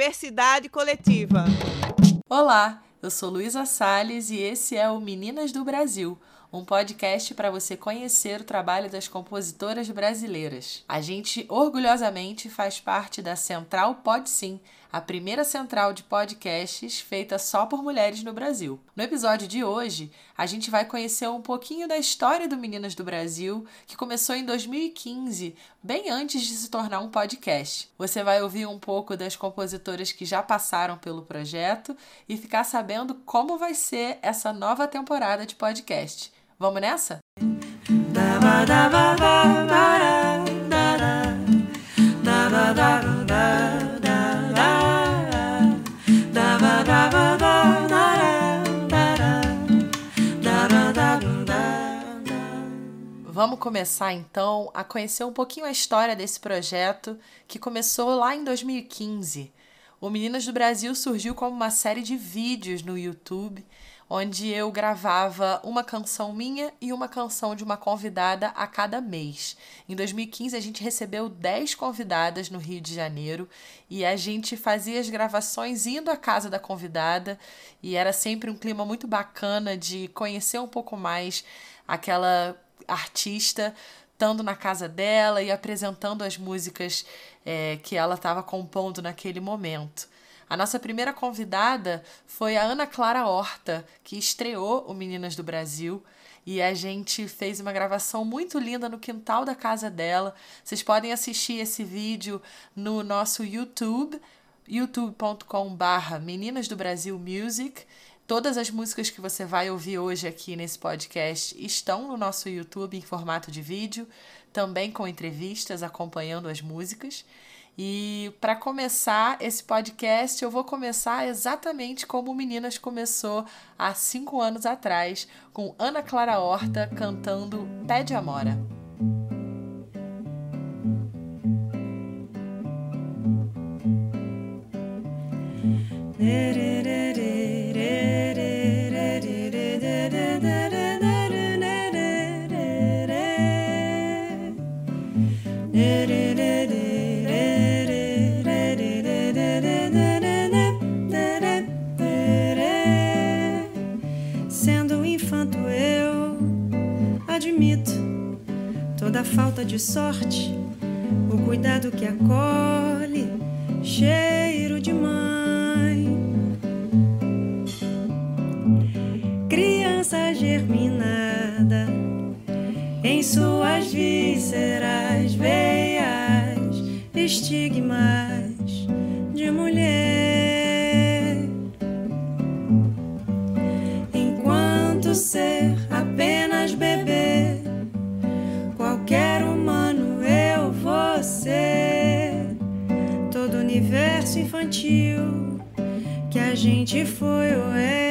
Diversidade Coletiva. Olá, eu sou Luísa Sales e esse é o Meninas do Brasil um podcast para você conhecer o trabalho das compositoras brasileiras. A gente orgulhosamente faz parte da Central Pod Sim, a primeira central de podcasts feita só por mulheres no Brasil. No episódio de hoje, a gente vai conhecer um pouquinho da história do Meninas do Brasil, que começou em 2015, bem antes de se tornar um podcast. Você vai ouvir um pouco das compositoras que já passaram pelo projeto e ficar sabendo como vai ser essa nova temporada de podcast. Vamos nessa? Vamos começar então a conhecer um pouquinho a história desse projeto que começou lá em 2015. O Meninas do Brasil surgiu como uma série de vídeos no YouTube onde eu gravava uma canção minha e uma canção de uma convidada a cada mês. Em 2015, a gente recebeu 10 convidadas no Rio de Janeiro e a gente fazia as gravações indo à casa da convidada e era sempre um clima muito bacana de conhecer um pouco mais aquela artista estando na casa dela e apresentando as músicas é, que ela estava compondo naquele momento. A nossa primeira convidada foi a Ana Clara Horta, que estreou o Meninas do Brasil. E a gente fez uma gravação muito linda no quintal da casa dela. Vocês podem assistir esse vídeo no nosso YouTube, youtube.com/barra Meninas do Brasil Music. Todas as músicas que você vai ouvir hoje aqui nesse podcast estão no nosso YouTube em formato de vídeo, também com entrevistas acompanhando as músicas. E para começar esse podcast, eu vou começar exatamente como Meninas começou há cinco anos atrás, com Ana Clara Horta cantando Pé de Amora. Falta de sorte, o cuidado que acolhe, cheiro de mãe. Criança germinada em suas vísceras, veias, estigmas de mulher. Enquanto ser infantil que a gente foi ou é.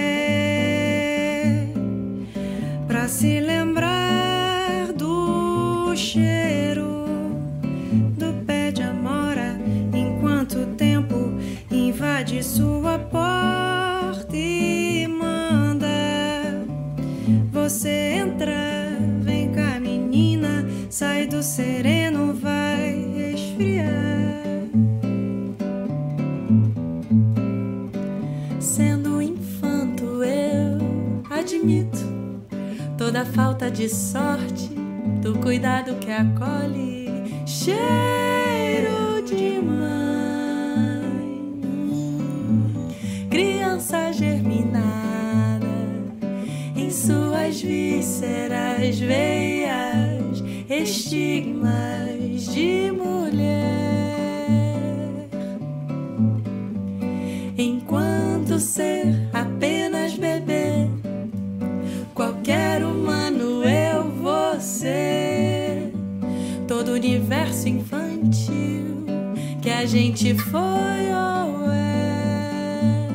De sorte, do cuidado que acolhe, cheiro de mãe, criança germinada em suas vísceras, veias estigmas de mulher. Gente foi ou é,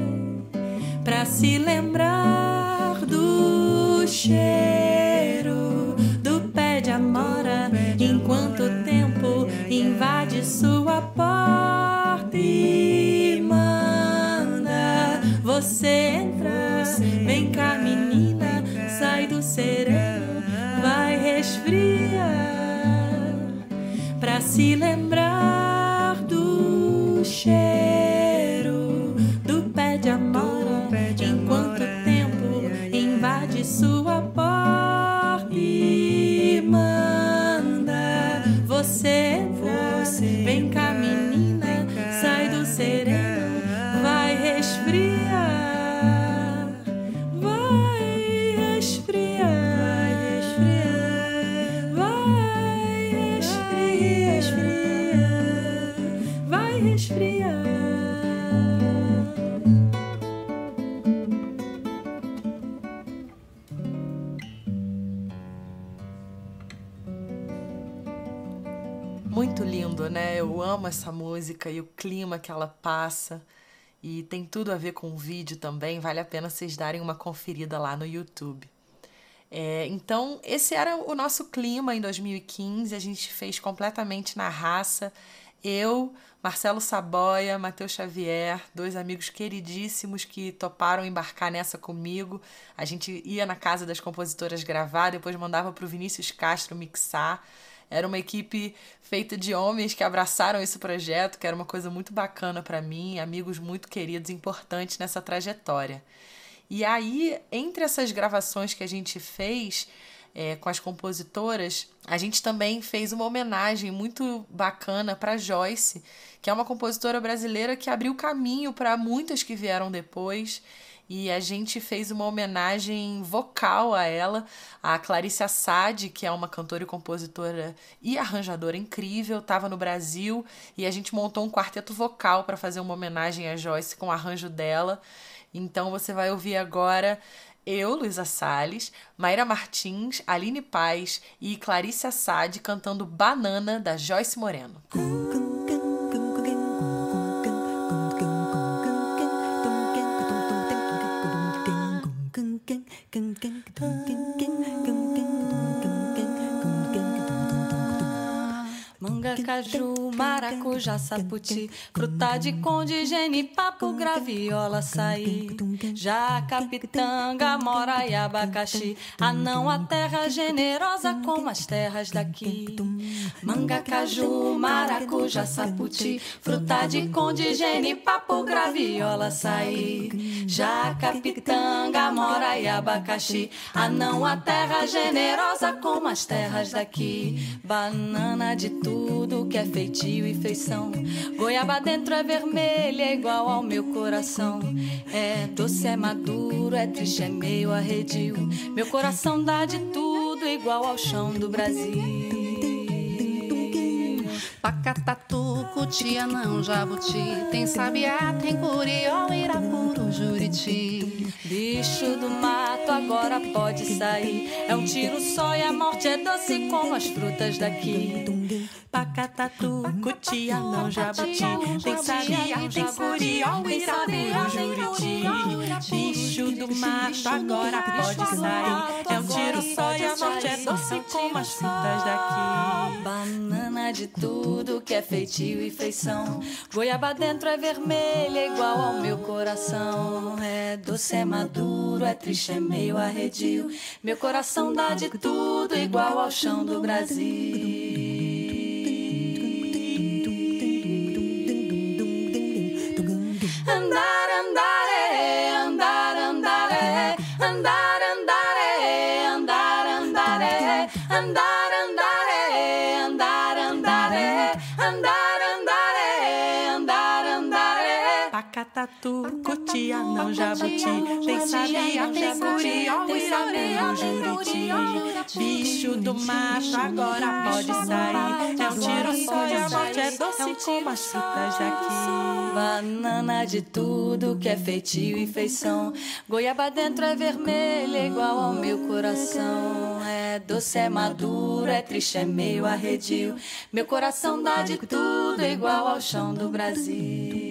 pra se lembrar do cheiro enquanto o tempo invade sua porta e manda você entrar. Vem cá, menina, sai do sereno, vai resfriar pra se lembrar você, você vem caminhando. Música e o clima que ela passa. E tem tudo a ver com o vídeo também, vale a pena vocês darem uma conferida lá no YouTube. É, então, esse era o nosso clima em 2015, a gente fez completamente na raça. Eu, Marcelo Saboia, Matheus Xavier, dois amigos queridíssimos que toparam embarcar nessa comigo. A gente ia na casa das compositoras gravar, depois mandava para o Vinícius Castro mixar. Era uma equipe feita de homens que abraçaram esse projeto, que era uma coisa muito bacana para mim, amigos muito queridos, importantes nessa trajetória. E aí, entre essas gravações que a gente fez, é, com as compositoras, a gente também fez uma homenagem muito bacana para Joyce, que é uma compositora brasileira que abriu caminho para muitas que vieram depois. E a gente fez uma homenagem vocal a ela, a Clarice Assad, que é uma cantora e compositora e arranjadora incrível, estava no Brasil e a gente montou um quarteto vocal para fazer uma homenagem a Joyce com o arranjo dela. Então você vai ouvir agora eu, Luísa Salles, Mayra Martins, Aline Paz e Clarice Assad cantando Banana, da Joyce Moreno. Manga, caju, maracujá, saputi, fruta de conde, genipapo, graviola, açaí, jaca, pitanga, mora e abacaxi. Anão, a terra generosa como as terras daqui. Manga, caju, maracujá, saputi, fruta de conde, genipapo, graviola, açaí, jaca, pitanga, mora e abacaxi. Anão, a terra generosa como as terras daqui. Banana de tudo que é feitio e feição. Goiaba dentro é vermelha, é igual ao meu coração. É doce, é maduro, é triste, é meio arredio. Meu coração dá de tudo, igual ao chão do Brasil. Pacatatu, cutia, não jabuti. Tem sabiá, tem curió, irapuru, juriti. Bicho do mato agora pode sair. É um tiro só e a morte é doce como as frutas daqui. Pacatatu, cutia, não jabuti. Tem sabiá, tem curió, irapuru, juriti. Bicho do mato agora pode sair. É um tiro só e a é doce como as frutas daqui. Banana de tudo que é feitio e feição. Goiaba dentro é vermelha, igual ao meu coração. É doce, é maduro, é triste, é meio arredio. Meu coração dá de tudo, igual ao chão do Brasil. Pacatatu, cutia, não jabuti. Tem sabiá, tem curió, irapuru, juriti. Bicho do mato agora pode sair. É um tiro só e a morte é doce como as frutas daqui. Banana de tudo que é feitio e feição. Goiaba dentro é vermelha, igual ao meu coração. É doce, é maduro, é triste, é meio arredio. Meu coração dá de tudo, igual ao chão do Brasil.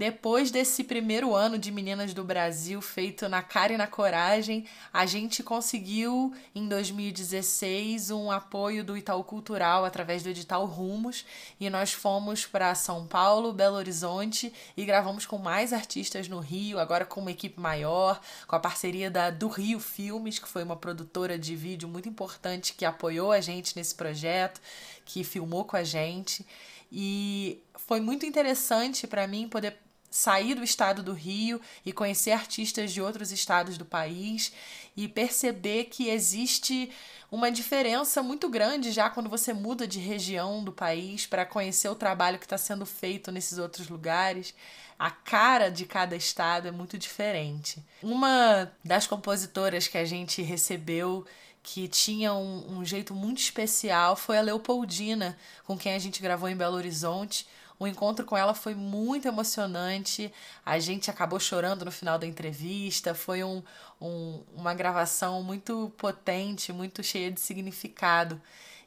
Depois desse primeiro ano de Meninas do Brasil feito na cara e na coragem, a gente conseguiu em 2016 um apoio do Itaú Cultural através do edital Rumos e nós fomos para São Paulo, Belo Horizonte e gravamos com mais artistas no Rio, agora com uma equipe maior, com a parceria da do Rio Filmes, que foi uma produtora de vídeo muito importante que apoiou a gente nesse projeto, que filmou com a gente. E foi muito interessante para mim poder sair do estado do Rio e conhecer artistas de outros estados do país e perceber que existe uma diferença muito grande já quando você muda de região do país para conhecer o trabalho que está sendo feito nesses outros lugares. A cara de cada estado é muito diferente. Uma das compositoras que a gente recebeu que tinha um, um jeito muito especial foi a Leopoldina, com quem a gente gravou em Belo Horizonte. O encontro com ela foi muito emocionante. A gente acabou chorando no final da entrevista. Foi um, um, uma gravação muito potente, muito cheia de significado.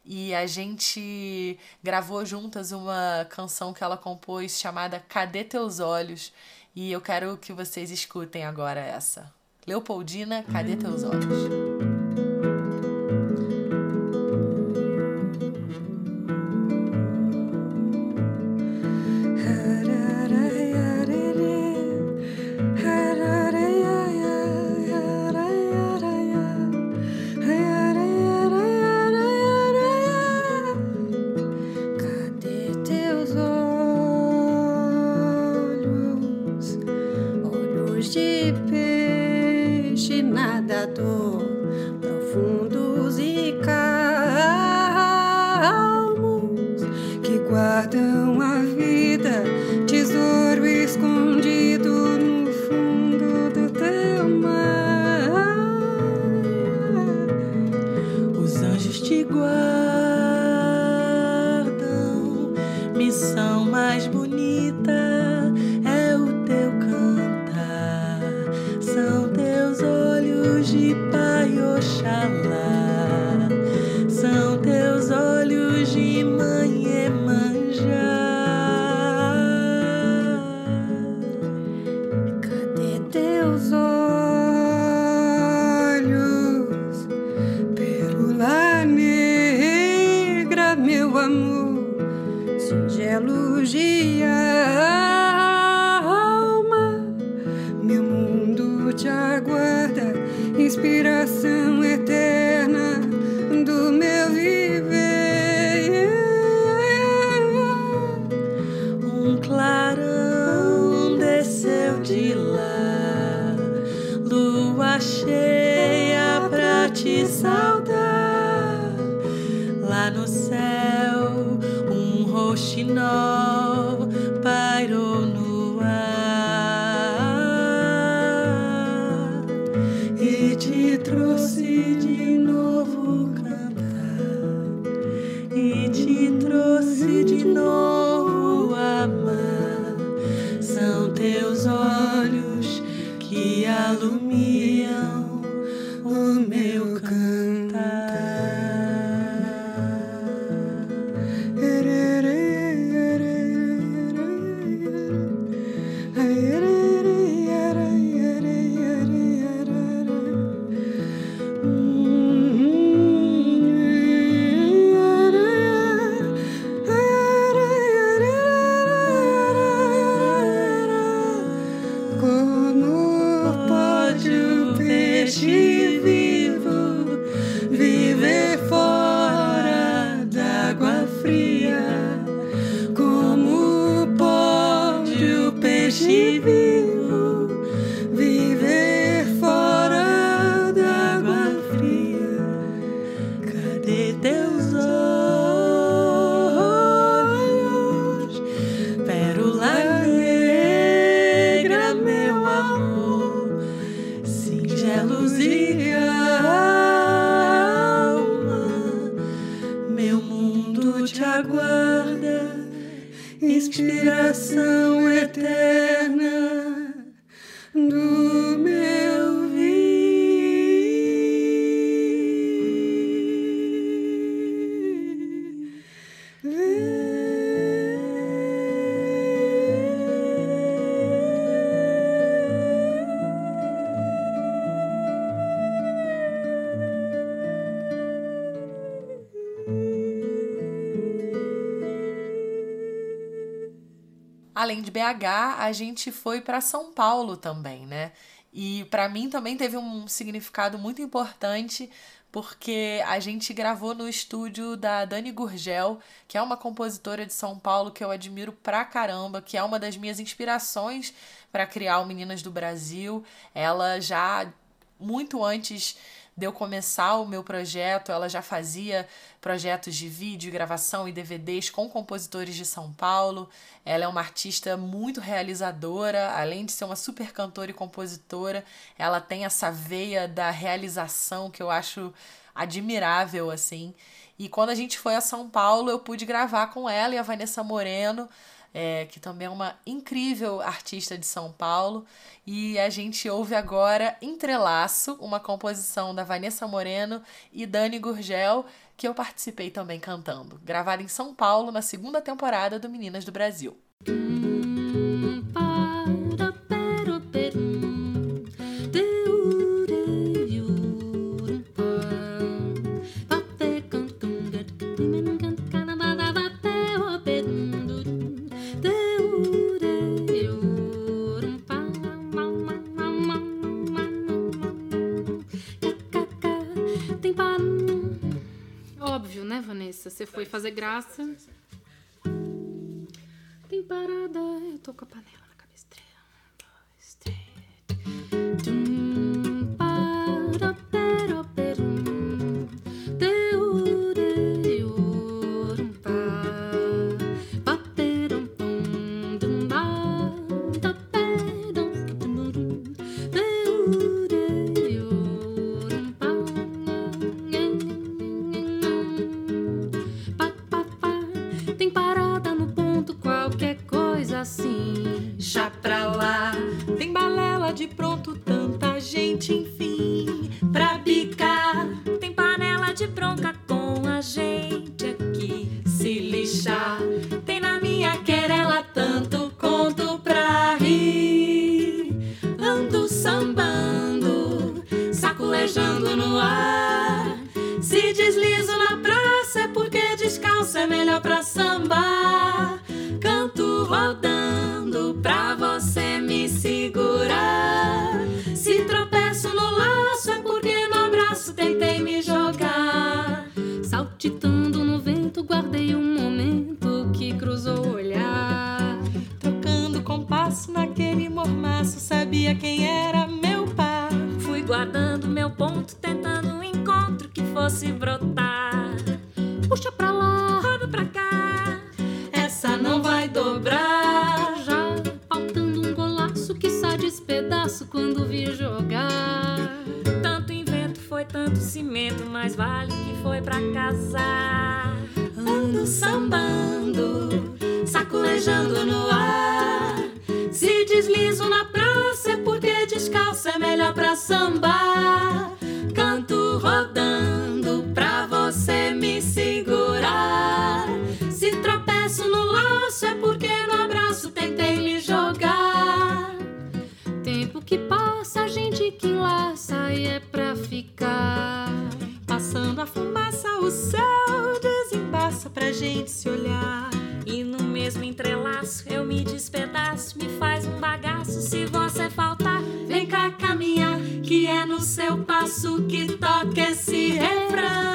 E a gente gravou juntas uma canção que ela compôs chamada Cadê Teus Olhos? E eu quero que vocês escutem agora essa. Leopoldina, Cadê Teus Olhos? Além de BH, a gente foi para São Paulo também, né? E para mim também teve um significado muito importante porque a gente gravou no estúdio da Dani Gurgel, que é uma compositora de São Paulo que eu admiro pra caramba, que é uma das minhas inspirações para criar o Meninas do Brasil. Ela já muito antes de eu começar o meu projeto, ela já fazia projetos de vídeo, gravação e DVDs com compositores de São Paulo. Ela é uma artista muito realizadora, além de ser uma super cantora e compositora, ela tem essa veia da realização que eu acho admirável assim. E quando a gente foi a São Paulo, eu pude gravar com ela e a Vanessa Moreno é, que também é uma incrível artista de São Paulo. E a gente ouve agora Entrelaço, uma composição da Vanessa Moreno e Dani Gurgel, que eu participei também cantando, gravada em São Paulo na segunda temporada do Meninas do Brasil. Você fazer graça. Tem parada. Eu tô com a na fumaça o céu desembaça pra gente se olhar. E no mesmo entrelaço eu me despedaço, me faz um bagaço se você faltar. Vem cá caminhar, que é no seu passo que toca esse refrão.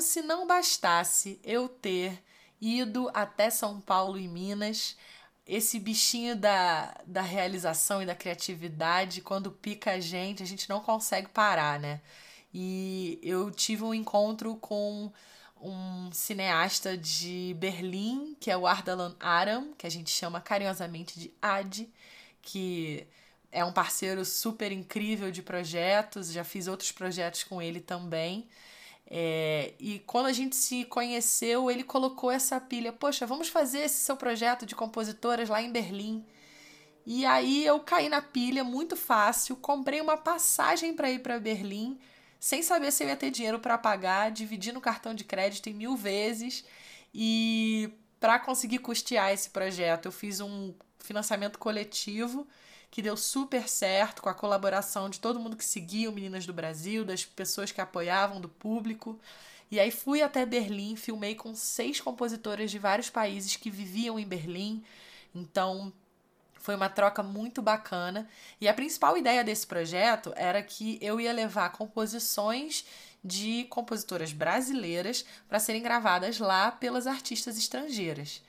Panela. bastasse eu ter ido até São Paulo e Minas. Esse bichinho da, da realização e da criatividade, quando pica a gente, a gente não consegue parar, né? E eu tive um encontro com um cineasta de Berlim, que é o Ardalan Aram, que a gente chama carinhosamente de Ad, que é um parceiro super incrível de projetos, já fiz outros projetos com ele também. É, e quando a gente se conheceu, ele colocou essa pilha: Poxa, vamos fazer esse seu projeto de compositoras lá em Berlim. E aí eu caí na pilha muito fácil, comprei uma passagem para ir para Berlim, sem saber se eu ia ter dinheiro para pagar, dividi no cartão de crédito em mil vezes. E para conseguir custear esse projeto, eu fiz um financiamento coletivo que deu super certo com a colaboração de todo mundo que seguia o Meninas do Brasil, das pessoas que apoiavam, do público. E aí fui até Berlim, filmei com seis compositoras de vários países que viviam em Berlim. Então foi uma troca muito bacana. E a principal ideia desse projeto era que eu ia levar composições de compositoras brasileiras para serem gravadas lá pelas artistas estrangeiras.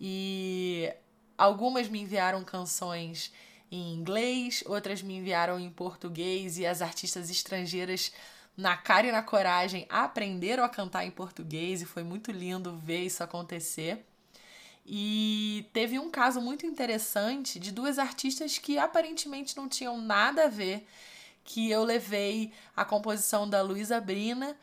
E algumas me enviaram canções em inglês, outras me enviaram em português e as artistas estrangeiras na cara e na coragem aprenderam a cantar em português e foi muito lindo ver isso acontecer. E teve um caso muito interessante de duas artistas que aparentemente não tinham nada a ver, que eu levei a composição da Luísa Brina,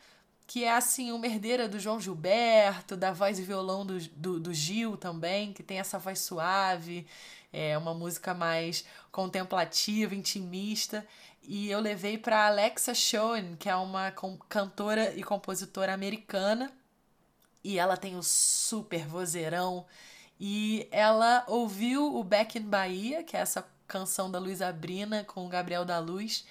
que é assim uma herdeira do João Gilberto, da voz e violão do, do, do Gil também, que tem essa voz suave, é uma música mais contemplativa, intimista. E eu levei para Alexa Schoen, que é uma cantora e compositora americana. E ela tem o super vozeirão. E ela ouviu o Back in Bahia, que é essa canção da Luísa Brina com o Gabriel da Luz,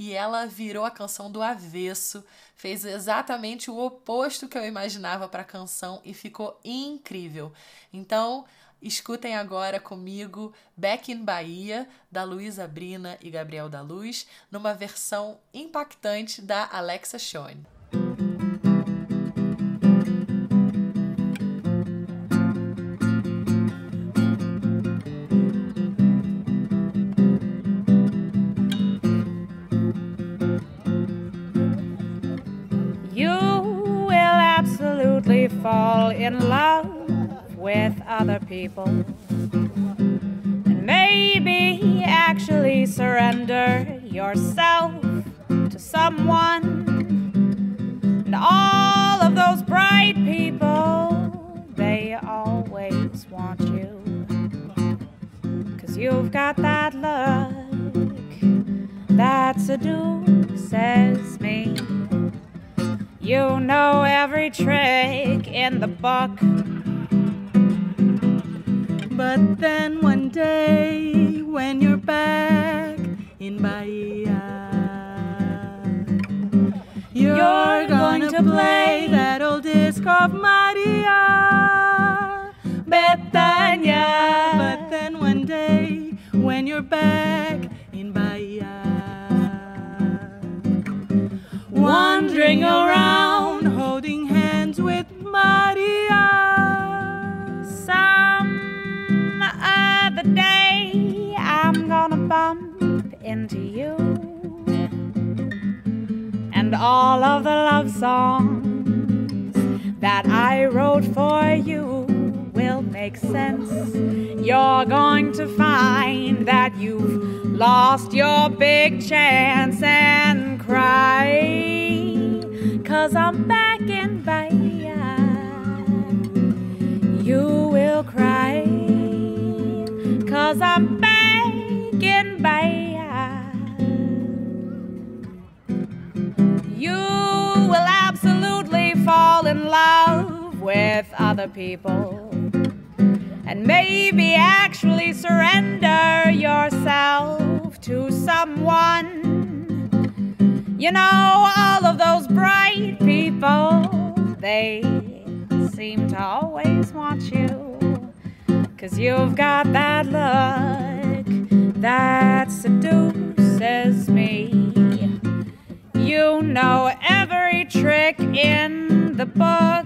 e ela virou a canção do avesso, fez exatamente o oposto que eu imaginava para a canção e ficou incrível. Então, Escutem agora comigo Back in Bahia, da Luísa Brina e Gabriel da Luz, numa versão impactante da Alexa Schoen. Fall in love with other people. And maybe actually surrender yourself to someone. And all of those bright people, they always want you. Cause you've got that look that seduces me. You know every trick in the book. But then one day, when you're back in Bahia, you're, you're going to play that old disc of Maria Betania. But then one day, when you're back in Bahia, wandering around, all of the love songs that I wrote for you will make sense. You're going to find that you've lost your big chance and cry. Cause I'm back in Bahia. You will cry. Cause I'm begging bad. With other people. And maybe actually surrender yourself to someone. You know, all of those bright people, they seem to always want you. Cause you've got that look that seduces me. You know every trick in the book.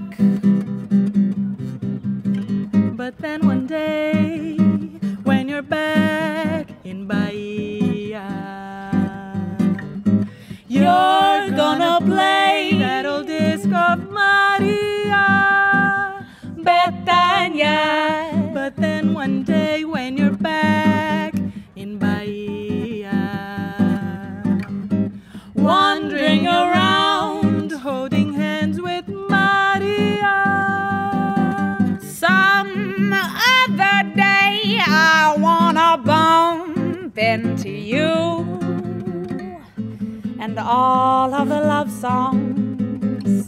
All of the love songs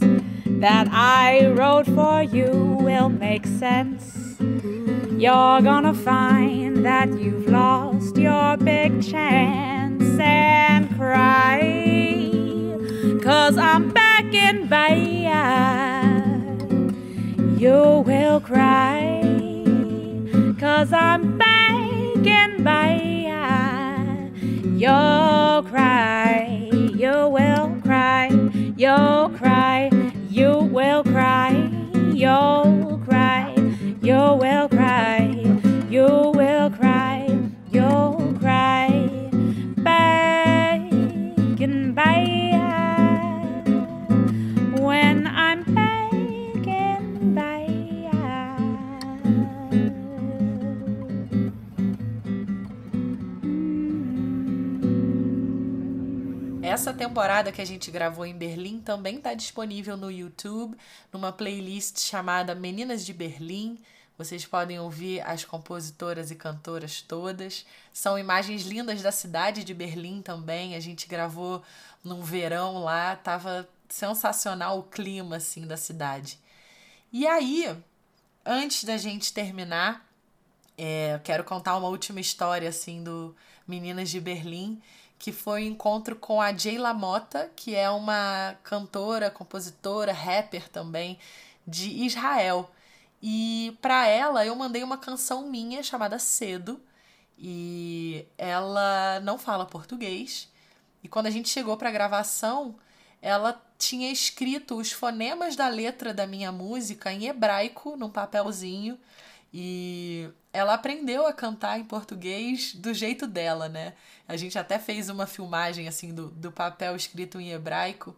that I wrote for you will make sense. You're gonna find that you've lost your big chance and cry. Cause I'm back in Bahia. You will cry. Cause I'm back in Bahia. You'll cry. You will cry. You'll cry. You will cry. You'll cry. You will cry. Temporada que a gente gravou em Berlim também está disponível no YouTube, numa playlist chamada Meninas de Berlim. Vocês podem ouvir as compositoras e cantoras todas. São imagens lindas da cidade de Berlim também. A gente gravou num verão lá, tava sensacional o clima assim da cidade. E aí, antes da gente terminar, é, quero contar uma última história assim do Meninas de Berlim, que foi o um encontro com a Jayla Mota, que é uma cantora, compositora, rapper também de Israel. E para ela eu mandei uma canção minha chamada Cedo, e ela não fala português. E quando a gente chegou para gravação, ela tinha escrito os fonemas da letra da minha música em hebraico num papelzinho. E ela aprendeu a cantar em português do jeito dela, né? A gente até fez uma filmagem assim do, do papel escrito em hebraico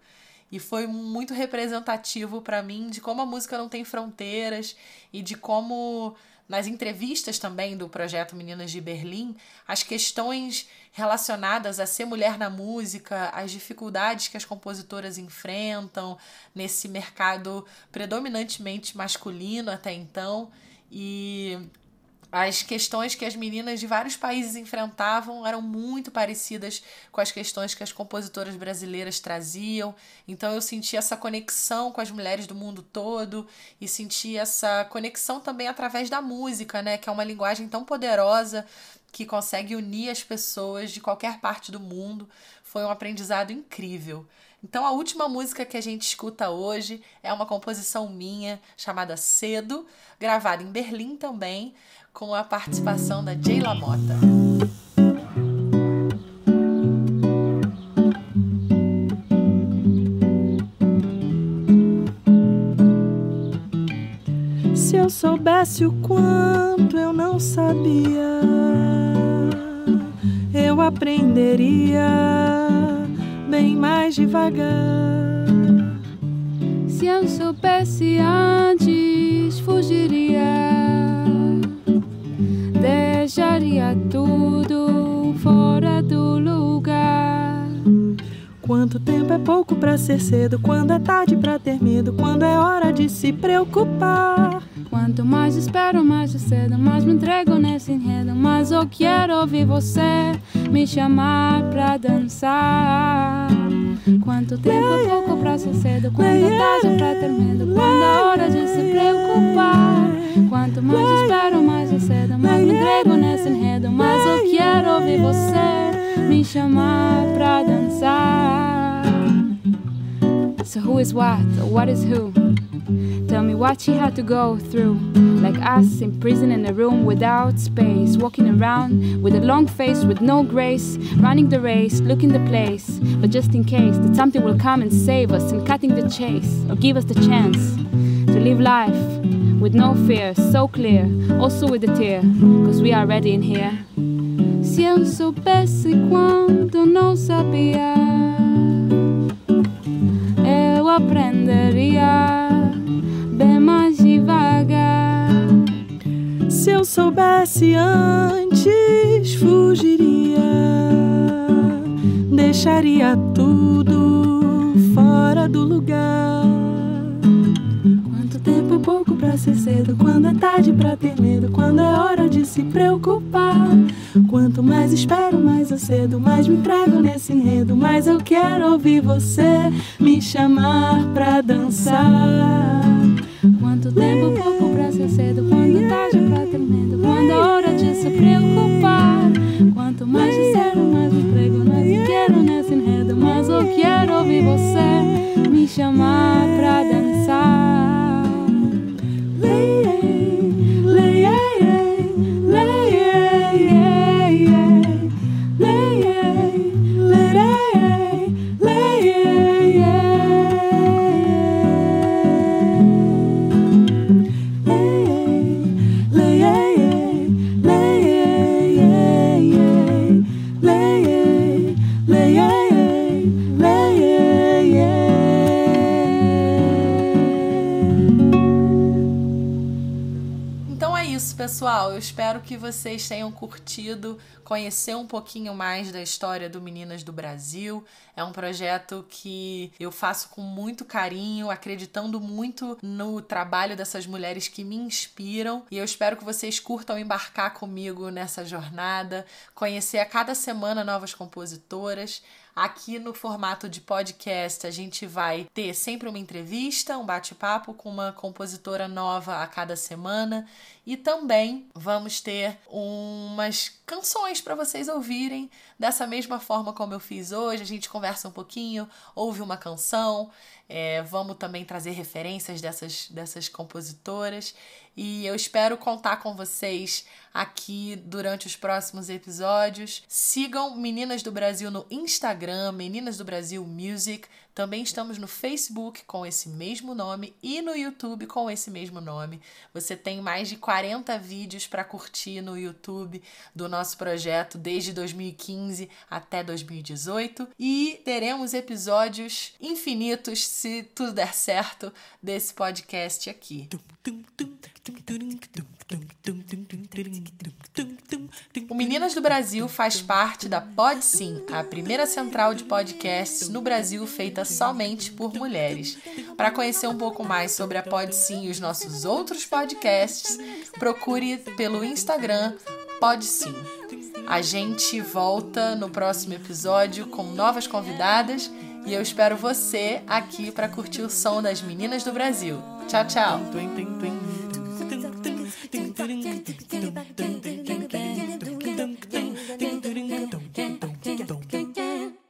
e foi muito representativo para mim de como a música não tem fronteiras e de como nas entrevistas também do projeto Meninas de Berlim, as questões relacionadas a ser mulher na música, as dificuldades que as compositoras enfrentam nesse mercado predominantemente masculino até então e as questões que as meninas de vários países enfrentavam eram muito parecidas com as questões que as compositoras brasileiras traziam. Então eu senti essa conexão com as mulheres do mundo todo e senti essa conexão também através da música, né, que é uma linguagem tão poderosa que consegue unir as pessoas de qualquer parte do mundo. Foi um aprendizado incrível. Então a última música que a gente escuta hoje é uma composição minha chamada Cedo, gravada em Berlim também, com a participação da Jayla Mota. Se eu soubesse o quanto eu não sabia, eu aprenderia bem mais devagar. Se eu soubesse antes, fugiria. Deixaria tudo fora do lugar. Quanto tempo é pouco pra ser cedo, quando é tarde pra ter medo, quando é hora de se preocupar. Quanto mais espero, mais cedo, mais me entrego nesse enredo. Mas eu quero ouvir você me chamar pra dançar. Quanto tempo é pouco pra ser cedo, quando é tarde pra ter medo, quando é hora de se preocupar. Quanto mais espero, mais me entrego um nesse enredo. Mas eu quero ouvir você me chamar pra dançar. So who is what? What is who? Tell me what she had to go through. Like us in prison in a room without space, walking around with a long face with no grace, running the race, looking the place. But just in case that something will come and save us and cutting the chase, or give us the chance to live life with no fear, so clear, also with a tear, cause we are ready in here. Se eu soubesse quanto não sabia, eu aprenderia bem mais devagar. Se eu soubesse antes, fugiria, deixaria tudo fora do lugar. Tempo é pouco pra ser cedo, quando é tarde pra ter medo, quando é hora de se preocupar. Quanto mais espero, mais eu cedo, mais me entrego nesse enredo, mais eu quero ouvir você me chamar pra dançar. Quanto tempo é pouco pra ser cedo, quando é tarde pra ter medo, quando é hora de se preocupar. Quanto mais sincero, mais me entrego, mais eu quero nesse enredo, mais eu quero ouvir você me chamar pra dançar. Que vocês tenham curtido conhecer um pouquinho mais da história do Meninas do Brasil. É um projeto que eu faço com muito carinho, acreditando muito no trabalho dessas mulheres que me inspiram. E eu espero que vocês curtam embarcar comigo nessa jornada, conhecer a cada semana novas compositoras. Aqui no formato de podcast, a gente vai ter sempre uma entrevista, um bate-papo com uma compositora nova a cada semana. E também vamos ter umas canções para vocês ouvirem dessa mesma forma como eu fiz hoje. A gente conversa um pouquinho, ouve uma canção, é, vamos também trazer referências dessas, dessas compositoras e eu espero contar com vocês aqui durante os próximos episódios. Sigam Meninas do Brasil no Instagram, Meninas do Brasil Music. Também estamos no Facebook com esse mesmo nome e no YouTube com esse mesmo nome. Você tem mais de 40 vídeos para curtir no YouTube do nosso projeto desde 2015 até 2018 e teremos episódios infinitos se tudo der certo desse podcast aqui. O Meninas do Brasil faz parte da Pod Sim, a primeira central de podcasts no Brasil feita somente por mulheres. Para conhecer um pouco mais sobre a Pod Sim e os nossos outros podcasts, procure pelo Instagram Pod Sim. A gente volta no próximo episódio com novas convidadas e eu espero você aqui para curtir o som das Meninas do Brasil. Tchau, tchau.